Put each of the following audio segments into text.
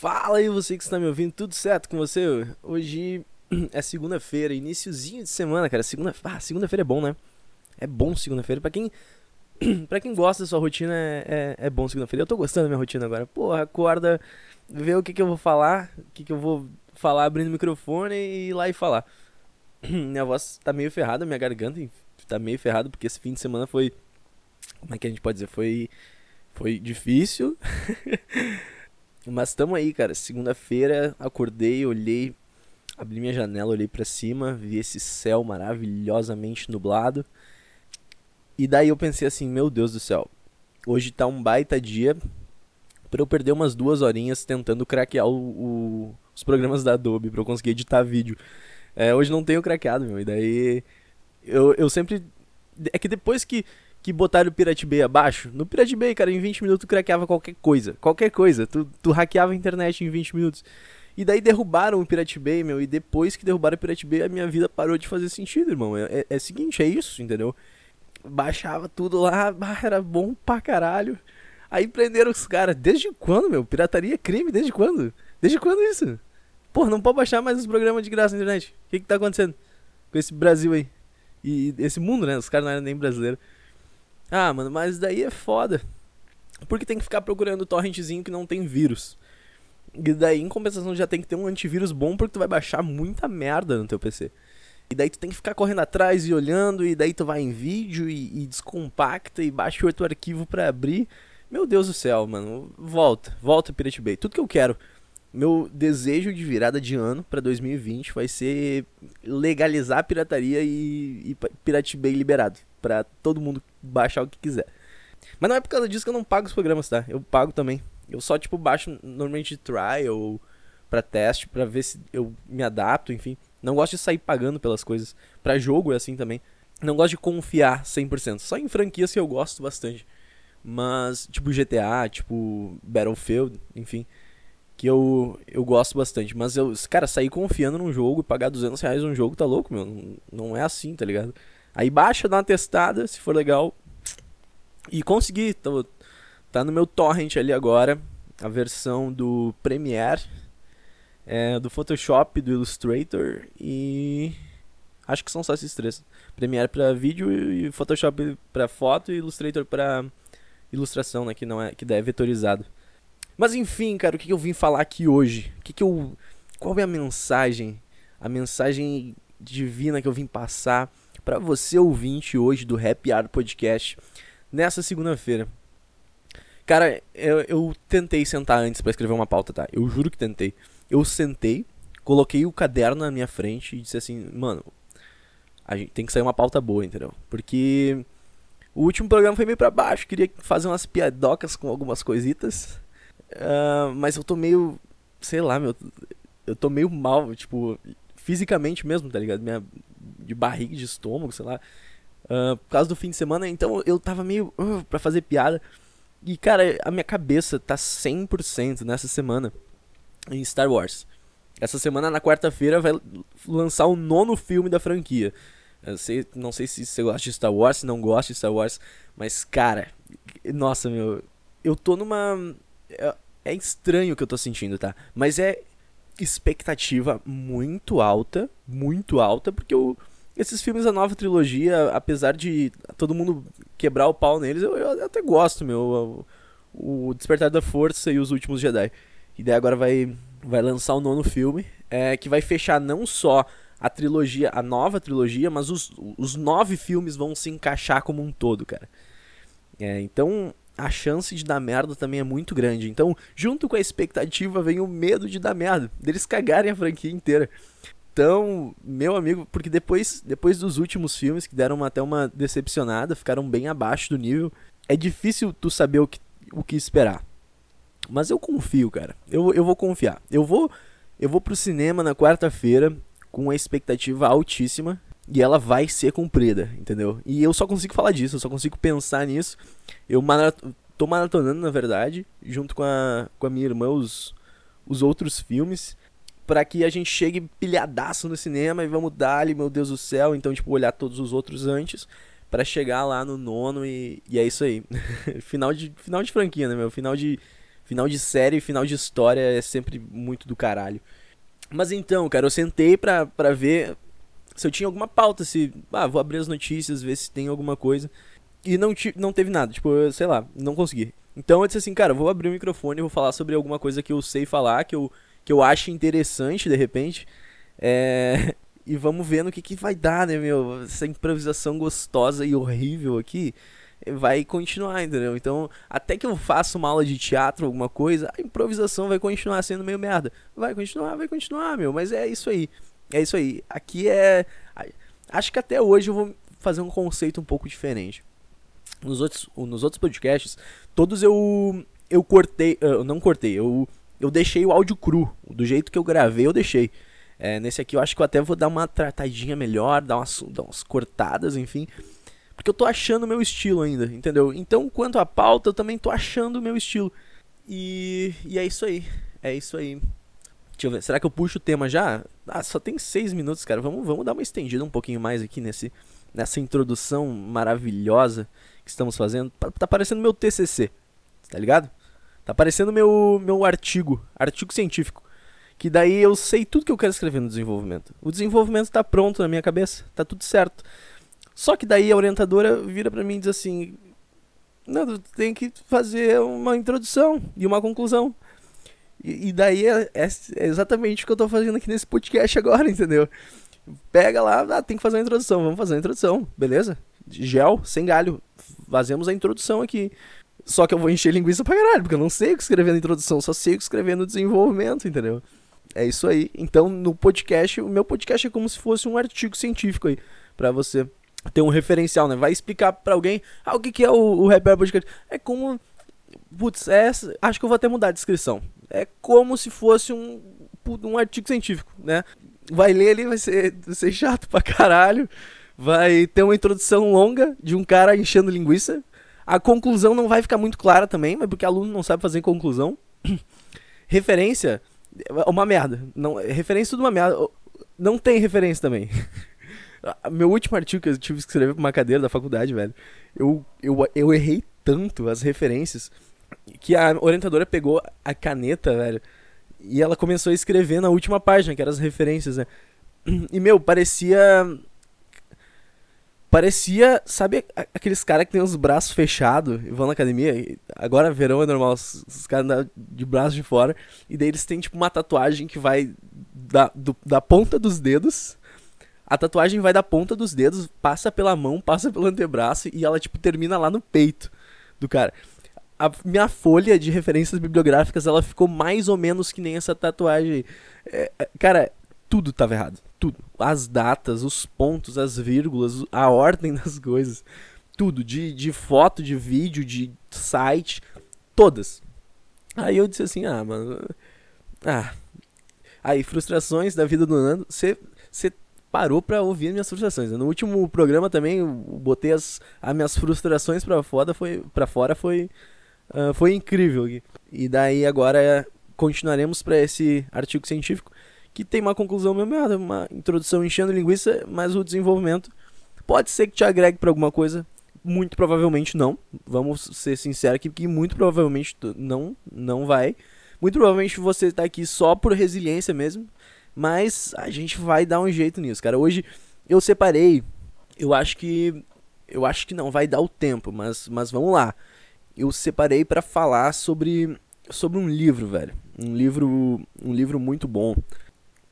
Fala aí você que está me ouvindo, tudo certo com você? Hoje é segunda-feira, iníciozinho de semana, cara. Segunda, ah, segunda-feira é bom, né? É bom segunda-feira. Pra quem, pra quem gosta da sua rotina, é, é, é bom segunda-feira. Eu tô gostando da minha rotina agora. Porra, acorda, vê o que, que eu vou falar, o que, que eu vou falar abrindo o microfone e ir lá e falar. minha voz tá meio ferrada, minha garganta tá meio ferrada, porque esse fim de semana foi. Como é que a gente pode dizer? Foi. Foi difícil. Mas tamo aí, cara. Segunda-feira, acordei, olhei, abri minha janela, olhei para cima, vi esse céu maravilhosamente nublado. E daí eu pensei assim, meu Deus do céu, hoje tá um baita dia para eu perder umas duas horinhas tentando craquear o, o, os programas da Adobe para eu conseguir editar vídeo. É, hoje não tenho craqueado, meu. E daí eu, eu sempre. É que depois que que botaram o Pirate Bay abaixo. No Pirate Bay, cara, em 20 minutos tu craqueava qualquer coisa. Qualquer coisa. Tu, tu hackeava a internet em 20 minutos. E daí derrubaram o Pirate Bay, meu. E depois que derrubaram o Pirate Bay, a minha vida parou de fazer sentido, irmão. É, é, é seguinte, é isso, entendeu? Baixava tudo lá, era bom pra caralho. Aí prenderam os caras. Desde quando, meu? Pirataria é crime? Desde quando? Desde quando isso? Porra, não pode baixar mais os programas de graça na internet. O que que tá acontecendo com esse Brasil aí? E esse mundo, né? Os caras não eram nem brasileiros. Ah, mano, mas daí é foda. Porque tem que ficar procurando torrentzinho que não tem vírus. E daí, em compensação, já tem que ter um antivírus bom porque tu vai baixar muita merda no teu PC. E daí tu tem que ficar correndo atrás e olhando, e daí tu vai em vídeo e, e descompacta e baixa outro arquivo para abrir. Meu Deus do céu, mano. Volta, volta Pirate Bay. Tudo que eu quero. Meu desejo de virada de ano para 2020 vai ser legalizar a pirataria e, e Pirate Bay liberado para todo mundo baixar o que quiser. Mas não é por causa disso que eu não pago os programas, tá? Eu pago também. Eu só, tipo, baixo normalmente de trial para teste, para ver se eu me adapto, enfim. Não gosto de sair pagando pelas coisas. Para jogo é assim também. Não gosto de confiar 100%. Só em franquias que eu gosto bastante. Mas, tipo GTA, tipo Battlefield, enfim. Que eu, eu gosto bastante. Mas eu, cara, sair confiando num jogo e pagar 200 reais num jogo tá louco, meu. Não é assim, tá ligado? Aí baixa, dá uma testada, se for legal. E consegui, tô, tá no meu torrent ali agora, a versão do Premiere, é, do Photoshop, do Illustrator e acho que são só esses três. Premiere para vídeo e Photoshop para foto e Illustrator para ilustração, né, que não é que é vetorizado. Mas enfim, cara, o que, eu vim falar aqui hoje? O que, que eu qual é a mensagem? A mensagem divina que eu vim passar para você ouvinte hoje do Happy Hour Podcast nessa segunda-feira. Cara, eu, eu, tentei sentar antes para escrever uma pauta, tá? Eu juro que tentei. Eu sentei, coloquei o caderno na minha frente e disse assim, mano, a gente tem que sair uma pauta boa, entendeu? Porque o último programa foi meio para baixo, queria fazer umas piadocas com algumas coisitas, uh, mas eu tô meio, sei lá, meu, eu tô meio mal, tipo, fisicamente mesmo, tá ligado? Minha, de barriga, de estômago, sei lá. Uh, por causa do fim de semana, então eu tava meio uh, pra fazer piada. E cara, a minha cabeça tá 100% nessa semana em Star Wars. Essa semana, na quarta-feira, vai lançar o nono filme da franquia. Sei, não sei se você gosta de Star Wars, se não gosta de Star Wars, mas cara, nossa, meu, eu tô numa. É, é estranho o que eu tô sentindo, tá? Mas é expectativa muito alta, muito alta, porque esses filmes da nova trilogia, apesar de todo mundo quebrar o pau neles, eu, eu até gosto, meu. O, o Despertar da Força e Os Últimos Jedi. E daí agora vai, vai lançar o nono filme, é, que vai fechar não só a trilogia, a nova trilogia, mas os, os nove filmes vão se encaixar como um todo, cara. É, então, a chance de dar merda também é muito grande. Então, junto com a expectativa, vem o medo de dar merda, deles cagarem a franquia inteira. Então, meu amigo, porque depois, depois dos últimos filmes que deram até uma decepcionada, ficaram bem abaixo do nível, é difícil tu saber o que, o que esperar. Mas eu confio, cara. Eu, eu vou confiar. Eu vou eu vou pro cinema na quarta-feira com uma expectativa altíssima e ela vai ser cumprida, entendeu? E eu só consigo falar disso, eu só consigo pensar nisso. Eu marato tô maratonando, na verdade, junto com a, com a minha irmã, os, os outros filmes, para que a gente chegue pilhadaço no cinema e vamos dar ali, meu Deus do céu, então, tipo, olhar todos os outros antes, para chegar lá no nono e, e é isso aí. final, de, final de franquia, né, meu? Final de, Final de série, final de história é sempre muito do caralho. Mas então, cara, eu sentei pra, pra ver se eu tinha alguma pauta, se. Ah, vou abrir as notícias, ver se tem alguma coisa. E não, não teve nada, tipo, eu, sei lá, não consegui. Então eu disse assim, cara, vou abrir o microfone e vou falar sobre alguma coisa que eu sei falar, que eu, que eu acho interessante de repente. É... E vamos ver no que, que vai dar, né, meu? Essa improvisação gostosa e horrível aqui vai continuar, entendeu? Então, até que eu faça uma aula de teatro, alguma coisa, a improvisação vai continuar sendo meio merda. Vai continuar, vai continuar, meu. Mas é isso aí. É isso aí. Aqui é. Acho que até hoje eu vou fazer um conceito um pouco diferente. Nos outros, nos outros podcasts, todos eu. Eu cortei. Eu não cortei, eu, eu deixei o áudio cru. Do jeito que eu gravei, eu deixei. É, nesse aqui eu acho que eu até vou dar uma tratadinha melhor, dar umas, dar umas cortadas, enfim. Porque eu tô achando o meu estilo ainda, entendeu? Então, quanto à pauta, eu também tô achando o meu estilo. E, e é isso aí. É isso aí. Deixa eu ver. Será que eu puxo o tema já? Ah, só tem seis minutos, cara. Vamos, vamos dar uma estendida um pouquinho mais aqui nesse, nessa introdução maravilhosa que estamos fazendo. Tá parecendo meu TCC, tá ligado? Tá parecendo meu, meu artigo, artigo científico. Que daí eu sei tudo que eu quero escrever no desenvolvimento. O desenvolvimento tá pronto na minha cabeça, tá tudo certo. Só que daí a orientadora vira para mim e diz assim: Não, tu tem que fazer uma introdução e uma conclusão. E, daí é, é, é, exatamente o que eu tô fazendo aqui nesse podcast agora, entendeu? Pega lá, ah, tem que fazer uma introdução, vamos fazer a introdução, beleza? Gel, sem galho, fazemos a introdução aqui. Só que eu vou encher linguiça pra caralho, porque eu não sei o que escrever na introdução, só sei o que escrever no desenvolvimento, entendeu? É isso aí. Então, no podcast, o meu podcast é como se fosse um artigo científico aí, pra você ter um referencial, né? Vai explicar pra alguém, ah, o que, que é o, o Repair Podcast. É como. Putz, é, acho que eu vou até mudar a descrição é como se fosse um, um artigo científico, né? Vai ler ali, vai ser, vai ser chato pra caralho. Vai ter uma introdução longa de um cara enchendo linguiça. A conclusão não vai ficar muito clara também, mas porque aluno não sabe fazer conclusão. referência é uma merda. Não, referência é tudo uma merda. Não tem referência também. Meu último artigo que eu tive que escrever pra uma cadeira da faculdade, velho. Eu, eu, eu errei tanto as referências que a orientadora pegou a caneta, velho, e ela começou a escrever na última página, que eram as referências, né? E, meu, parecia. Parecia, sabe aqueles caras que tem os braços fechados e vão na academia? Agora, verão é normal, os, caras andam de braços de fora. E daí eles têm, tipo, uma tatuagem que vai da, do, da ponta dos dedos. A tatuagem vai da ponta dos dedos, passa pela mão, passa pelo antebraço e ela, tipo, termina lá no peito do cara a minha folha de referências bibliográficas ela ficou mais ou menos que nem essa tatuagem. É, é, cara, tudo tava errado. Tudo. As datas, os pontos, as vírgulas, a ordem das coisas. Tudo. De, de foto, de vídeo, de site. Todas. Aí eu disse assim, ah, mano. Ah. Aí, frustrações da vida do Nando. Você parou pra ouvir minhas frustrações. No último programa também, eu botei as, as minhas frustrações pra fora, foi, pra fora foi Uh, foi incrível. E daí agora continuaremos para esse artigo científico que tem uma conclusão mesmo, uma introdução enchendo linguiça, mas o desenvolvimento pode ser que te agregue para alguma coisa. Muito provavelmente não. Vamos ser sinceros aqui, que muito provavelmente não, não vai. Muito provavelmente você está aqui só por resiliência mesmo. Mas a gente vai dar um jeito nisso, cara. Hoje eu separei. Eu acho que. Eu acho que não vai dar o tempo, mas, mas vamos lá eu separei para falar sobre sobre um livro, velho. Um livro, um livro muito bom.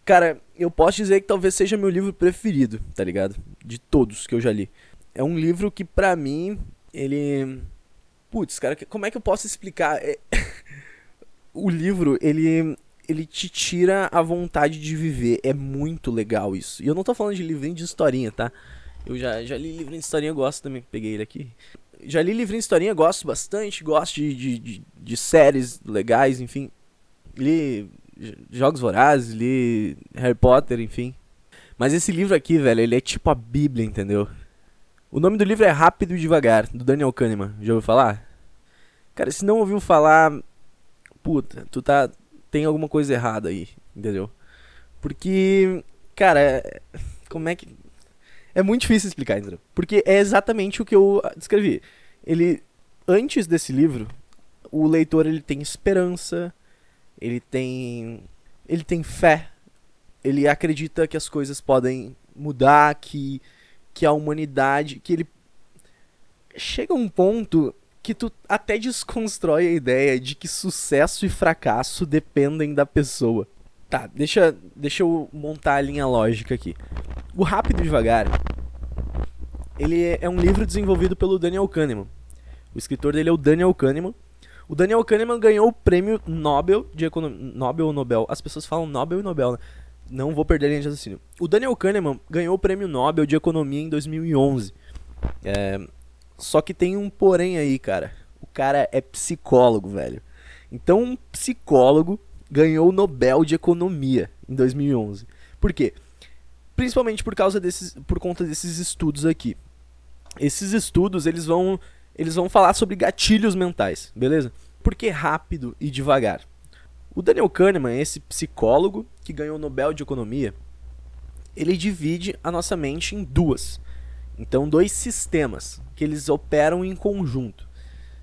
Cara, eu posso dizer que talvez seja meu livro preferido, tá ligado? De todos que eu já li. É um livro que pra mim, ele Putz, cara, como é que eu posso explicar? É... o livro, ele ele te tira a vontade de viver. É muito legal isso. E eu não tô falando de livrinho de historinha, tá? Eu já, já li livrinho de historinha, eu gosto também. Peguei ele aqui já li livrinho de historinha, gosto bastante, gosto de, de, de, de, séries legais, enfim. Li Jogos Vorazes, li Harry Potter, enfim. Mas esse livro aqui, velho, ele é tipo a Bíblia, entendeu? O nome do livro é Rápido e Devagar, do Daniel Kahneman. Já ouviu falar? Cara, se não ouviu falar, puta, tu tá tem alguma coisa errada aí, entendeu? Porque, cara, como é que é muito difícil explicar, entendeu? Porque é exatamente o que eu descrevi. Ele, antes desse livro, o leitor ele tem esperança, ele tem ele tem fé, ele acredita que as coisas podem mudar, que que a humanidade, que ele chega a um ponto que tu até desconstrói a ideia de que sucesso e fracasso dependem da pessoa. Tá, deixa, deixa eu montar a linha lógica aqui. O Rápido e Devagar, ele é um livro desenvolvido pelo Daniel Kahneman. O escritor dele é o Daniel Kahneman. O Daniel Kahneman ganhou o prêmio Nobel de Economia. Nobel ou Nobel? As pessoas falam Nobel e Nobel, né? Não vou perder a linha de raciocínio. O Daniel Kahneman ganhou o prêmio Nobel de Economia em 2011. É, só que tem um porém aí, cara. O cara é psicólogo, velho. Então, um psicólogo ganhou o Nobel de Economia em 2011. Por quê? Principalmente por causa desses, por conta desses estudos aqui. Esses estudos, eles vão, eles vão falar sobre gatilhos mentais, beleza? Por que rápido e devagar? O Daniel Kahneman, esse psicólogo que ganhou o Nobel de Economia, ele divide a nossa mente em duas. Então, dois sistemas que eles operam em conjunto,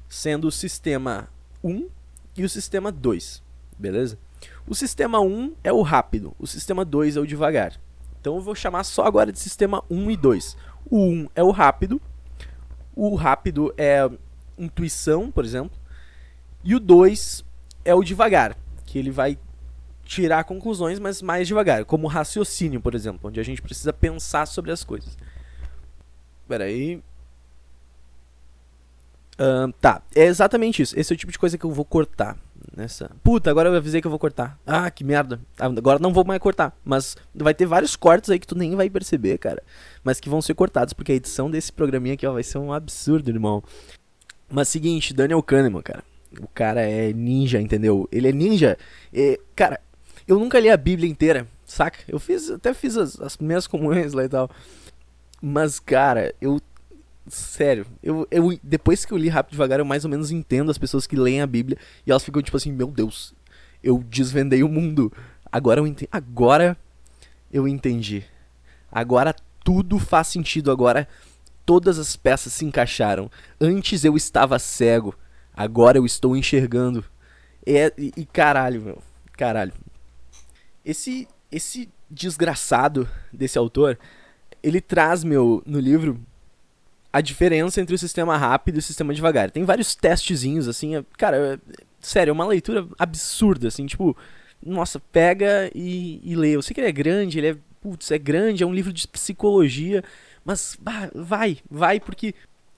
sendo o sistema 1 e o sistema 2, beleza? O sistema 1 é o rápido, o sistema 2 é o devagar. Então eu vou chamar só agora de sistema 1 e 2. O 1 é o rápido, o rápido é intuição, por exemplo, e o 2 é o devagar, que ele vai tirar conclusões, mas mais devagar, como raciocínio, por exemplo, onde a gente precisa pensar sobre as coisas. Pera aí. Tá, é exatamente isso. Esse é o tipo de coisa que eu vou cortar. Nessa. Puta, agora eu avisei que eu vou cortar. Ah, que merda. Agora não vou mais cortar. Mas vai ter vários cortes aí que tu nem vai perceber, cara. Mas que vão ser cortados, porque a edição desse programinha aqui ó, vai ser um absurdo, irmão. Mas seguinte, Daniel Kahneman, cara. O cara é ninja, entendeu? Ele é ninja. Cara, eu nunca li a Bíblia inteira, saca? Eu fiz, até fiz as, as primeiras comunhões lá e tal. Mas, cara, eu. Sério, eu, eu depois que eu li Rápido Devagar, eu mais ou menos entendo as pessoas que leem a Bíblia e elas ficam tipo assim: Meu Deus, eu desvendei o mundo. Agora eu entendi. Agora eu entendi. Agora tudo faz sentido. Agora todas as peças se encaixaram. Antes eu estava cego, agora eu estou enxergando. É, e, e caralho, meu. Caralho. Esse, esse desgraçado desse autor ele traz, meu, no livro, a diferença entre o sistema rápido e o sistema devagar. Tem vários testezinhos, assim, é, cara, é, sério, é uma leitura absurda, assim, tipo, nossa, pega e, e lê. Eu sei que ele é grande, ele é, putz, é grande, é um livro de psicologia, mas bah, vai, vai, porque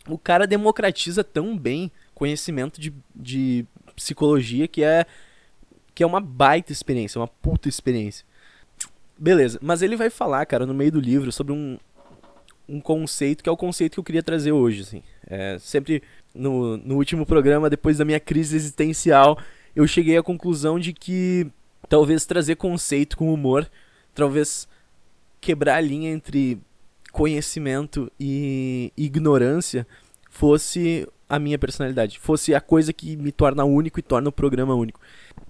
o cara democratiza tão bem conhecimento de, de psicologia que é, que é uma baita experiência, uma puta experiência. Beleza, mas ele vai falar, cara, no meio do livro sobre um, um conceito que é o conceito que eu queria trazer hoje, assim. É, sempre no, no último programa, depois da minha crise existencial, eu cheguei à conclusão de que talvez trazer conceito com humor, talvez quebrar a linha entre conhecimento e ignorância fosse a minha personalidade, fosse a coisa que me torna único e torna o programa único.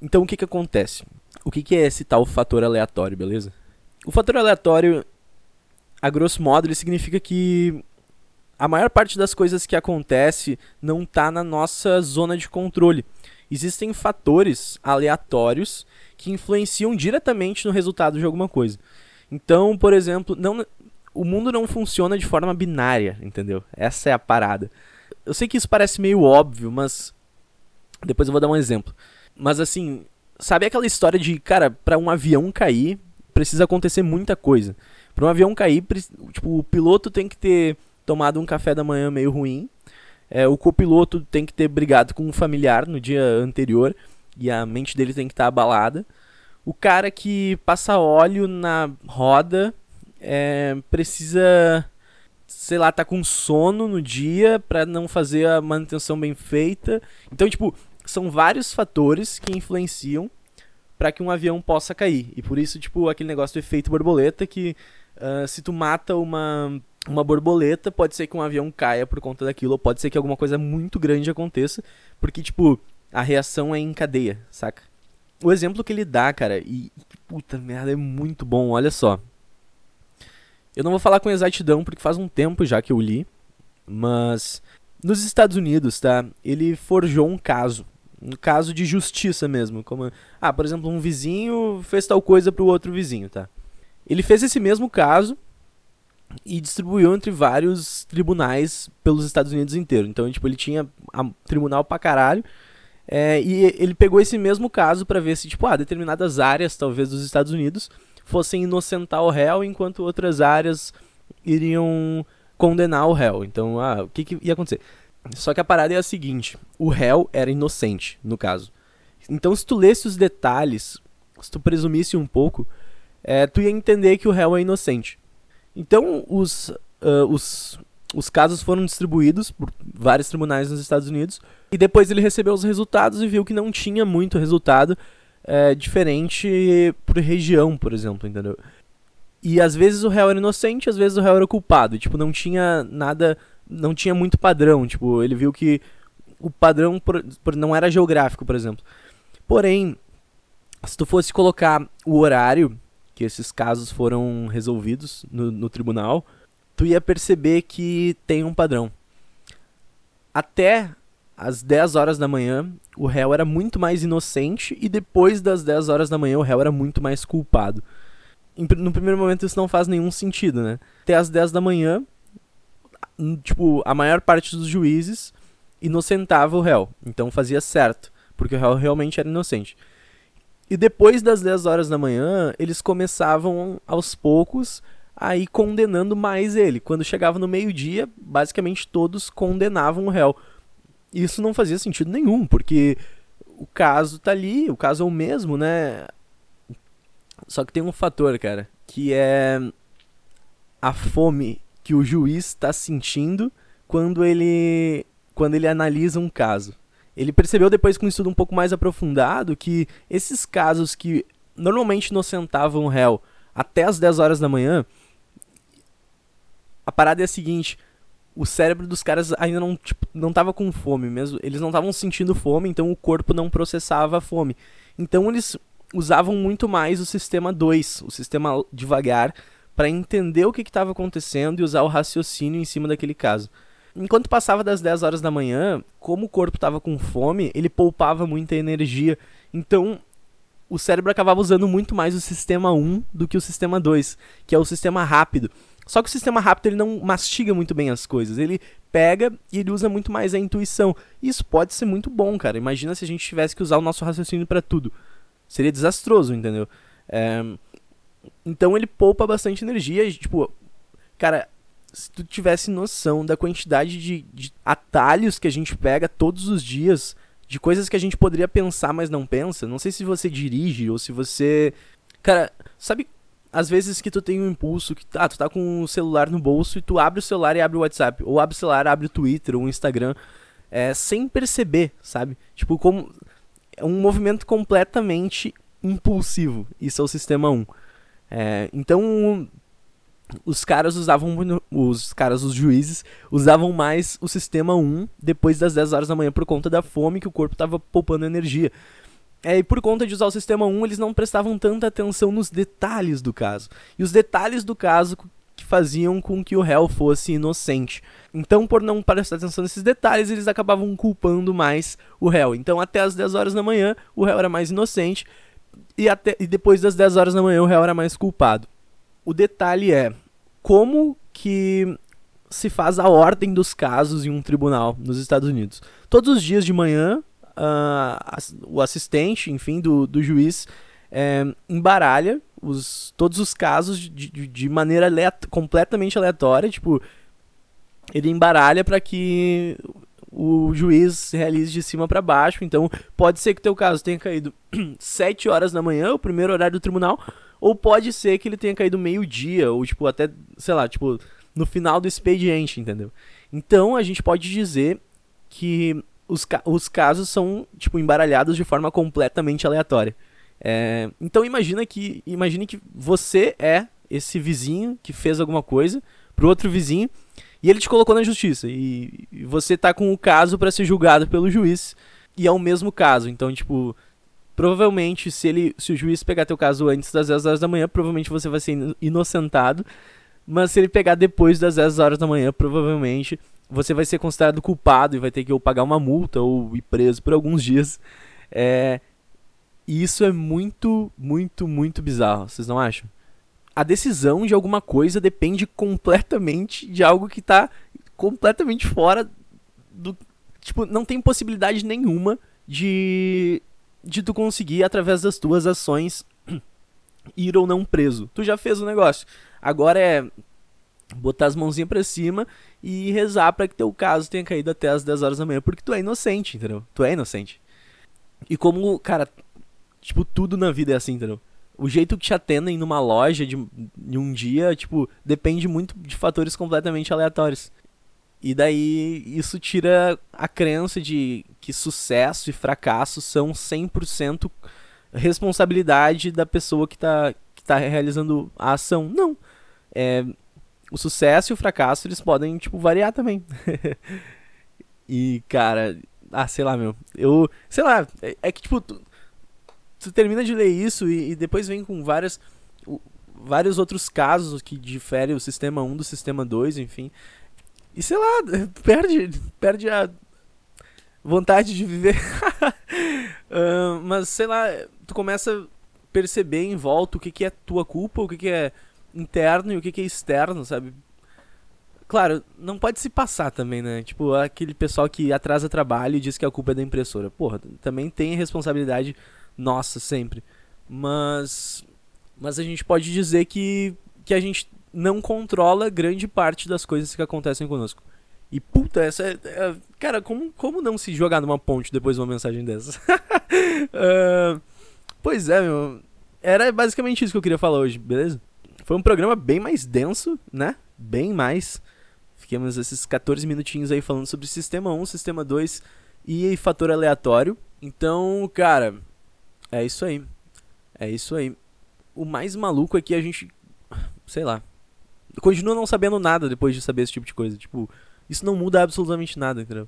Então o que que acontece? O que, que é esse tal fator aleatório, beleza? O fator aleatório, a grosso modo, ele significa que a maior parte das coisas que acontece não está na nossa zona de controle. Existem fatores aleatórios que influenciam diretamente no resultado de alguma coisa. Então, por exemplo, não, o mundo não funciona de forma binária, entendeu? Essa é a parada. Eu sei que isso parece meio óbvio, mas depois eu vou dar um exemplo. Mas assim, Sabe aquela história de, cara, para um avião cair, precisa acontecer muita coisa. Para um avião cair, tipo, o piloto tem que ter tomado um café da manhã meio ruim. É, o copiloto tem que ter brigado com um familiar no dia anterior e a mente dele tem que estar tá abalada. O cara que passa óleo na roda é, precisa, sei lá, tá com sono no dia para não fazer a manutenção bem feita. Então, tipo, são vários fatores que influenciam para que um avião possa cair. E por isso, tipo, aquele negócio do efeito borboleta que uh, se tu mata uma, uma borboleta, pode ser que um avião caia por conta daquilo, ou pode ser que alguma coisa muito grande aconteça, porque, tipo, a reação é em cadeia, saca? O exemplo que ele dá, cara, e puta merda, é muito bom, olha só. Eu não vou falar com exatidão porque faz um tempo já que eu li, mas nos Estados Unidos, tá? Ele forjou um caso Um caso de justiça mesmo. Como, ah, por exemplo, um vizinho fez tal coisa pro outro vizinho, tá? Ele fez esse mesmo caso e distribuiu entre vários tribunais pelos Estados Unidos inteiro. Então, tipo, ele tinha a, tribunal pra caralho. É, e ele pegou esse mesmo caso para ver se, tipo, ah, determinadas áreas, talvez, dos Estados Unidos fossem inocentar o réu, enquanto outras áreas iriam condenar o réu. Então, ah, o que, que ia acontecer? Só que a parada é a seguinte: o réu era inocente, no caso. Então, se tu lesse os detalhes, se tu presumisse um pouco, é, tu ia entender que o réu é inocente. Então, os, uh, os, os casos foram distribuídos por vários tribunais nos Estados Unidos, e depois ele recebeu os resultados e viu que não tinha muito resultado é, diferente por região, por exemplo, entendeu? E às vezes o réu era inocente, às vezes o réu era culpado. Tipo, não tinha nada. Não tinha muito padrão. Tipo, ele viu que o padrão por, por, não era geográfico, por exemplo. Porém, se tu fosse colocar o horário que esses casos foram resolvidos no, no tribunal, tu ia perceber que tem um padrão. Até às 10 horas da manhã, o réu era muito mais inocente e depois das 10 horas da manhã, o réu era muito mais culpado no primeiro momento isso não faz nenhum sentido, né? Até às 10 da manhã, tipo, a maior parte dos juízes inocentava o réu. Então fazia certo, porque o réu realmente era inocente. E depois das 10 horas da manhã, eles começavam aos poucos a ir condenando mais ele. Quando chegava no meio-dia, basicamente todos condenavam o réu. Isso não fazia sentido nenhum, porque o caso tá ali, o caso é o mesmo, né? Só que tem um fator, cara, que é a fome que o juiz está sentindo quando ele quando ele analisa um caso. Ele percebeu depois com um estudo um pouco mais aprofundado que esses casos que normalmente inocentavam o réu até as 10 horas da manhã, a parada é a seguinte, o cérebro dos caras ainda não, tipo, não tava com fome mesmo, eles não estavam sentindo fome, então o corpo não processava a fome. Então eles usavam muito mais o sistema 2, o sistema devagar, para entender o que estava acontecendo e usar o raciocínio em cima daquele caso. Enquanto passava das 10 horas da manhã, como o corpo estava com fome, ele poupava muita energia. Então, o cérebro acabava usando muito mais o sistema 1 do que o sistema 2, que é o sistema rápido. Só que o sistema rápido ele não mastiga muito bem as coisas. Ele pega e ele usa muito mais a intuição. Isso pode ser muito bom, cara. Imagina se a gente tivesse que usar o nosso raciocínio para tudo. Seria desastroso, entendeu? É, então ele poupa bastante energia. E, tipo, cara, se tu tivesse noção da quantidade de, de atalhos que a gente pega todos os dias, de coisas que a gente poderia pensar, mas não pensa. Não sei se você dirige ou se você. Cara, sabe às vezes que tu tem um impulso, que ah, tu tá com o celular no bolso e tu abre o celular e abre o WhatsApp, ou abre o celular, abre o Twitter, ou o Instagram, é, sem perceber, sabe? Tipo, como é um movimento completamente impulsivo. Isso é o sistema 1. É, então, os caras usavam os caras, os juízes, usavam mais o sistema 1 depois das 10 horas da manhã por conta da fome que o corpo estava poupando energia. É, e por conta de usar o sistema 1, eles não prestavam tanta atenção nos detalhes do caso. E os detalhes do caso que faziam com que o réu fosse inocente. Então, por não prestar atenção nesses detalhes, eles acabavam culpando mais o réu. Então, até as 10 horas da manhã, o réu era mais inocente, e, até, e depois das 10 horas da manhã, o réu era mais culpado. O detalhe é como que se faz a ordem dos casos em um tribunal nos Estados Unidos. Todos os dias de manhã, uh, o assistente, enfim, do, do juiz é, embaralha os, todos os casos de, de, de maneira completamente aleatória, tipo, ele embaralha para que o juiz realize de cima para baixo. Então, pode ser que o teu caso tenha caído 7 horas da manhã, o primeiro horário do tribunal, ou pode ser que ele tenha caído meio-dia, ou tipo até, sei lá, tipo no final do expediente, entendeu? Então, a gente pode dizer que os, ca os casos são tipo embaralhados de forma completamente aleatória. É, então imagina que imagine que você é esse vizinho que fez alguma coisa pro outro vizinho e ele te colocou na justiça. E, você tá com o caso para ser julgado pelo juiz. E é o mesmo caso. Então, tipo, provavelmente, se ele se o juiz pegar teu caso antes das 10 horas da manhã, provavelmente você vai ser inocentado. Mas se ele pegar depois das 10 horas da manhã, provavelmente você vai ser considerado culpado e vai ter que ou pagar uma multa ou ir preso por alguns dias. É, e isso é muito, muito, muito bizarro, vocês não acham? A decisão de alguma coisa depende completamente de algo que está completamente fora do. Tipo, não tem possibilidade nenhuma de. De tu conseguir, através das tuas ações, ir ou não preso. Tu já fez o negócio. Agora é botar as mãozinhas pra cima e rezar para que teu caso tenha caído até as 10 horas da manhã, porque tu é inocente, entendeu? Tu é inocente. E como, cara, tipo, tudo na vida é assim, entendeu? O jeito que te atendem numa loja de, de um dia, tipo, depende muito de fatores completamente aleatórios. E daí isso tira a crença de que sucesso e fracasso são 100% responsabilidade da pessoa que está que tá realizando a ação. Não. É, o sucesso e o fracasso, eles podem, tipo, variar também. e, cara, ah, sei lá, meu. Eu, sei lá, é, é que, tipo, tu, tu, termina de ler isso e, e depois vem com várias, o, vários outros casos que diferem o sistema 1 do sistema 2, enfim. E, sei lá, perde, perde a vontade de viver. uh, mas, sei lá, tu começa a perceber em volta o que, que é tua culpa, o que, que é interno e o que, que é externo, sabe? Claro, não pode se passar também, né? Tipo, aquele pessoal que atrasa trabalho e diz que a culpa é da impressora. Porra, também tem responsabilidade nossa sempre. Mas mas a gente pode dizer que que a gente não controla grande parte das coisas que acontecem conosco. E puta, essa é, é, cara, como, como não se jogar numa ponte depois de uma mensagem dessas? uh, pois é, meu. Era basicamente isso que eu queria falar hoje, beleza? Foi um programa bem mais denso, né? Bem mais. Ficamos esses 14 minutinhos aí falando sobre Sistema 1, Sistema 2 e fator aleatório. Então, cara, é isso aí. É isso aí. O mais maluco é que a gente. Sei lá. Continua não sabendo nada depois de saber esse tipo de coisa. Tipo, isso não muda absolutamente nada, entendeu?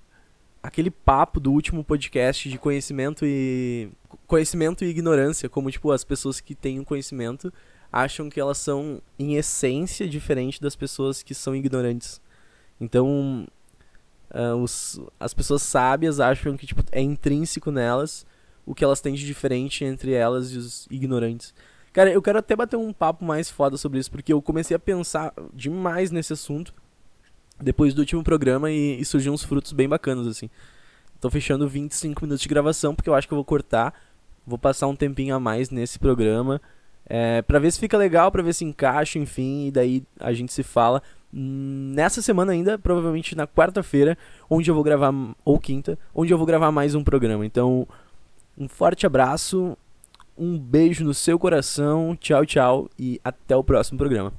Aquele papo do último podcast de conhecimento e. Conhecimento e ignorância, como, tipo, as pessoas que têm um conhecimento acham que elas são, em essência, diferente das pessoas que são ignorantes. Então, uh, os, as pessoas sábias acham que tipo, é intrínseco nelas o que elas têm de diferente entre elas e os ignorantes. Cara, eu quero até bater um papo mais foda sobre isso, porque eu comecei a pensar demais nesse assunto depois do último programa e, e surgiu uns frutos bem bacanas, assim. Tô fechando 25 minutos de gravação, porque eu acho que eu vou cortar. Vou passar um tempinho a mais nesse programa. É, para ver se fica legal, para ver se encaixa, enfim, e daí a gente se fala nessa semana ainda, provavelmente na quarta-feira, onde eu vou gravar ou quinta, onde eu vou gravar mais um programa. Então, um forte abraço, um beijo no seu coração, tchau, tchau e até o próximo programa.